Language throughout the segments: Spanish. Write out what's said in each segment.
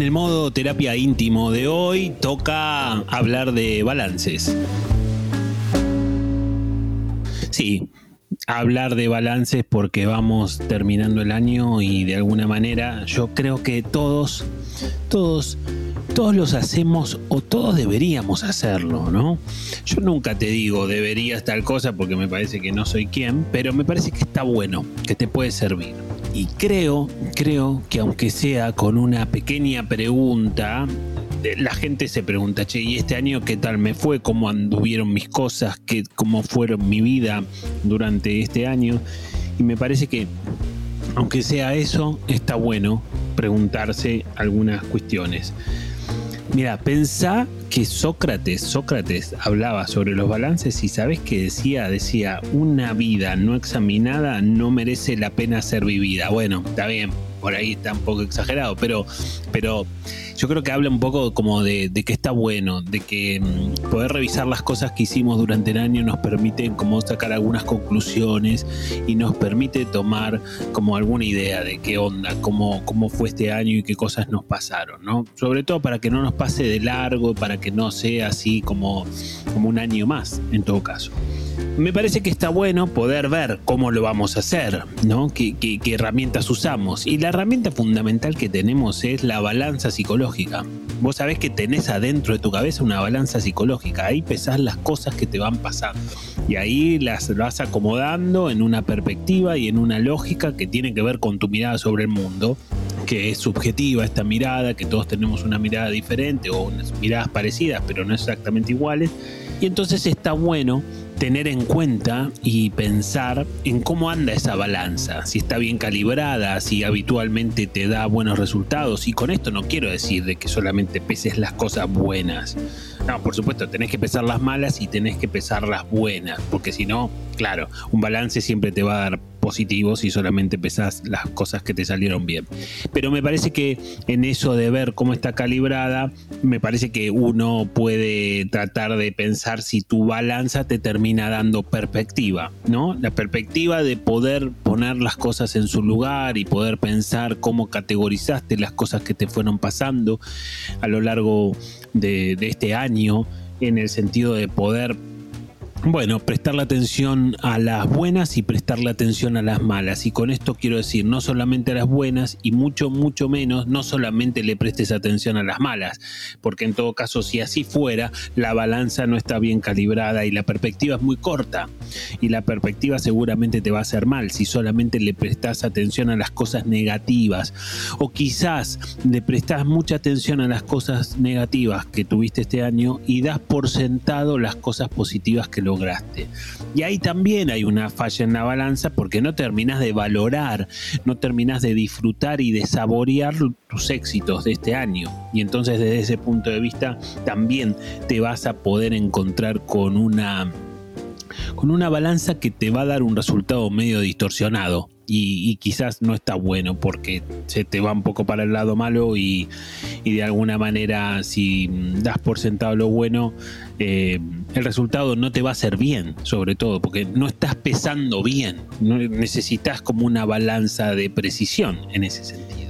En el modo terapia íntimo de hoy toca hablar de balances. Sí, hablar de balances porque vamos terminando el año y de alguna manera yo creo que todos, todos, todos los hacemos o todos deberíamos hacerlo, ¿no? Yo nunca te digo deberías tal cosa porque me parece que no soy quien, pero me parece que está bueno, que te puede servir. Y creo, creo que aunque sea con una pequeña pregunta, la gente se pregunta, che, ¿y este año qué tal me fue? ¿Cómo anduvieron mis cosas? ¿Qué, ¿Cómo fueron mi vida durante este año? Y me parece que, aunque sea eso, está bueno preguntarse algunas cuestiones. Mira, pensá que Sócrates, Sócrates hablaba sobre los balances y sabes que decía, decía, una vida no examinada no merece la pena ser vivida. Bueno, está bien, por ahí está un poco exagerado, pero, pero yo creo que habla un poco como de, que está bueno, de que mm, poder revisar las cosas que hicimos durante el año nos permite como sacar algunas conclusiones y nos permite tomar como alguna idea de qué onda, cómo, cómo fue este año y qué cosas nos pasaron, ¿no? Sobre todo para que no nos pase de largo, para que no sea así como, como un año más, en todo caso me parece que está bueno poder ver cómo lo vamos a hacer, ¿no? ¿Qué, herramientas usamos. Y la herramienta fundamental que tenemos es la balanza psicológica. Vos sabés que tenés adentro de tu cabeza una balanza psicológica. Ahí pesás las cosas que te van pasando. Y ahí las vas acomodando en una perspectiva y en una lógica que tiene que ver con tu mirada sobre el mundo que es subjetiva esta mirada, que todos tenemos una mirada diferente o unas miradas parecidas, pero no exactamente iguales. Y entonces está bueno tener en cuenta y pensar en cómo anda esa balanza, si está bien calibrada, si habitualmente te da buenos resultados. Y con esto no quiero decir de que solamente peses las cosas buenas. No, por supuesto, tenés que pesar las malas y tenés que pesar las buenas, porque si no, claro, un balance siempre te va a dar y solamente pesas las cosas que te salieron bien. Pero me parece que en eso de ver cómo está calibrada, me parece que uno puede tratar de pensar si tu balanza te termina dando perspectiva, ¿no? La perspectiva de poder poner las cosas en su lugar y poder pensar cómo categorizaste las cosas que te fueron pasando a lo largo de este año en el sentido de poder bueno, prestarle atención a las buenas y prestarle atención a las malas. Y con esto quiero decir, no solamente a las buenas y mucho, mucho menos, no solamente le prestes atención a las malas, porque en todo caso, si así fuera, la balanza no está bien calibrada y la perspectiva es muy corta. Y la perspectiva seguramente te va a hacer mal si solamente le prestas atención a las cosas negativas. O quizás le prestas mucha atención a las cosas negativas que tuviste este año y das por sentado las cosas positivas que lo lograste. Y ahí también hay una falla en la balanza porque no terminas de valorar, no terminas de disfrutar y de saborear tus éxitos de este año. Y entonces desde ese punto de vista también te vas a poder encontrar con una con una balanza que te va a dar un resultado medio distorsionado y, quizás no está bueno porque se te va un poco para el lado malo y, de alguna manera si das por sentado lo bueno, eh, el resultado no te va a ser bien, sobre todo, porque no estás pesando bien, necesitas como una balanza de precisión en ese sentido.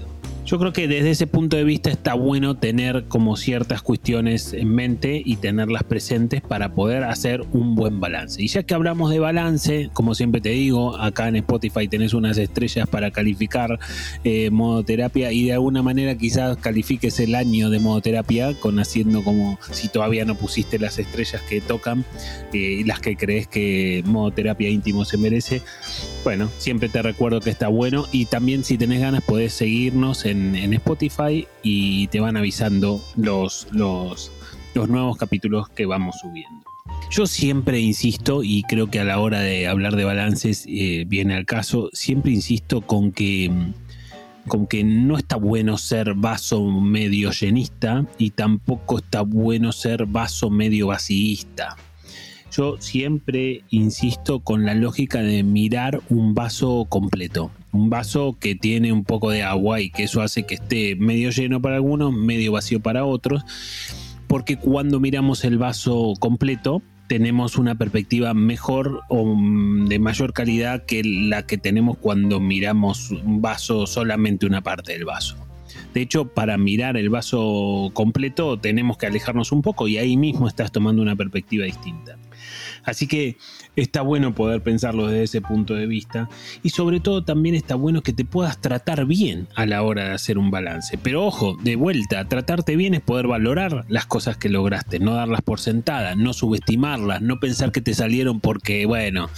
Yo creo que desde ese punto de vista está bueno tener como ciertas cuestiones en mente y tenerlas presentes para poder hacer un buen balance. Y ya que hablamos de balance, como siempre te digo, acá en Spotify tenés unas estrellas para calificar eh, modoterapia y de alguna manera quizás califiques el año de modoterapia con haciendo como si todavía no pusiste las estrellas que tocan eh, y las que crees que modoterapia íntimo se merece. Bueno, siempre te recuerdo que está bueno y también si tenés ganas podés seguirnos en en, Spotify y te van avisando los, los, los nuevos capítulos que vamos subiendo. Yo siempre insisto, y creo que a la hora de hablar de balances eh, viene al caso, siempre insisto con que, con que no está bueno ser vaso medio llenista y tampoco está bueno ser vaso medio vacíista. Yo siempre insisto con la lógica de mirar un vaso completo. Un vaso que tiene un poco de agua y que eso hace que esté medio lleno para algunos, medio vacío para otros. Porque cuando miramos el vaso completo, tenemos una perspectiva mejor o mm, de mayor calidad que la que tenemos cuando miramos un vaso, solamente una parte del vaso. De hecho, para mirar el vaso completo tenemos que alejarnos un poco y ahí mismo estás tomando una perspectiva distinta. Así que está bueno poder pensarlo desde ese punto de vista y sobre todo también está bueno que te puedas tratar bien a la hora de hacer un balance. Pero ojo, de vuelta, tratarte bien es poder valorar las cosas que lograste, no darlas por sentadas, no subestimarlas, no pensar que te salieron porque, bueno,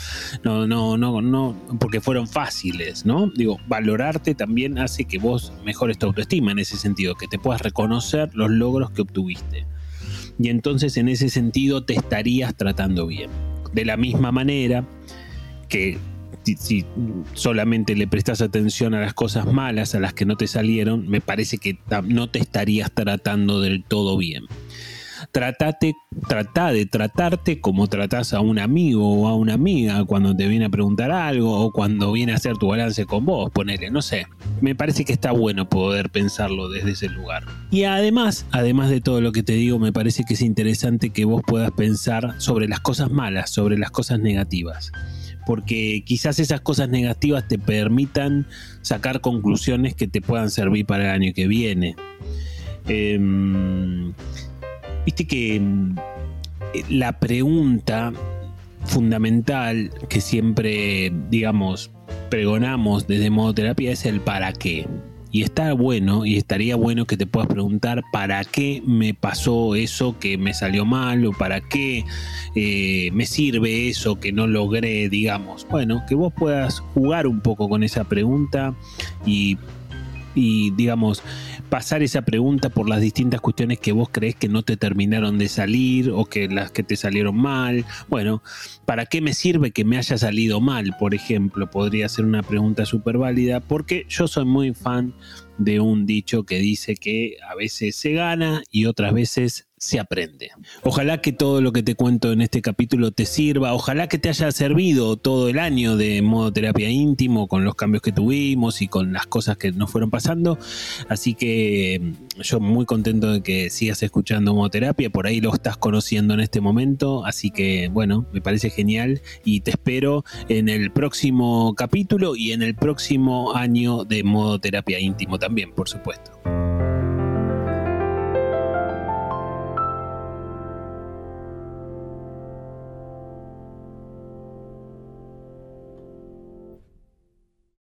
no, no, no, no, porque fueron fáciles, ¿no? Digo, valorarte también hace que vos mejores tu autoestima en ese sentido, que te puedas reconocer los logros que obtuviste. Y entonces en ese sentido te estarías tratando bien. De la misma manera que si, solamente le prestas atención a las cosas malas, a las que no te salieron, me parece que no te estarías tratando del todo bien. Tratate, trata de tratarte como tratas a un amigo o a una amiga cuando te viene a preguntar algo o cuando viene a hacer tu balance con vos, ponele, no sé. Me parece que está bueno poder pensarlo desde ese lugar. Y además, además de todo lo que te digo, me parece que es interesante que vos puedas pensar sobre las cosas malas, sobre las cosas negativas porque quizás esas cosas negativas te permitan sacar conclusiones que te puedan servir para el año que viene. Em, viste que mm, la pregunta fundamental que siempre, digamos, pregonamos desde modo terapia es el para qué. Y está bueno y estaría bueno que te puedas preguntar para qué me pasó eso que me salió mal o para qué eh, me sirve eso que no logré, digamos. Bueno, que vos puedas jugar un poco con esa pregunta y, y digamos, pasar esa pregunta por las distintas cuestiones que vos crees que no te terminaron de salir o que las que te salieron mal. Bueno, ¿para qué me sirve que me haya salido mal? Por ejemplo, podría ser una pregunta súper válida porque yo soy muy fan de un dicho que dice que a veces se gana y otras veces se aprende. Ojalá que todo lo que te cuento en este capítulo te sirva, ojalá que te haya servido todo el año de modo terapia íntimo con los cambios que tuvimos y con las cosas que nos fueron pasando. Así que mm, yo muy contento de que sigas escuchando modo terapia, por ahí lo estás conociendo en este momento, así que bueno, me parece genial y te espero en el próximo capítulo y en el próximo año de modo terapia íntimo también, por supuesto.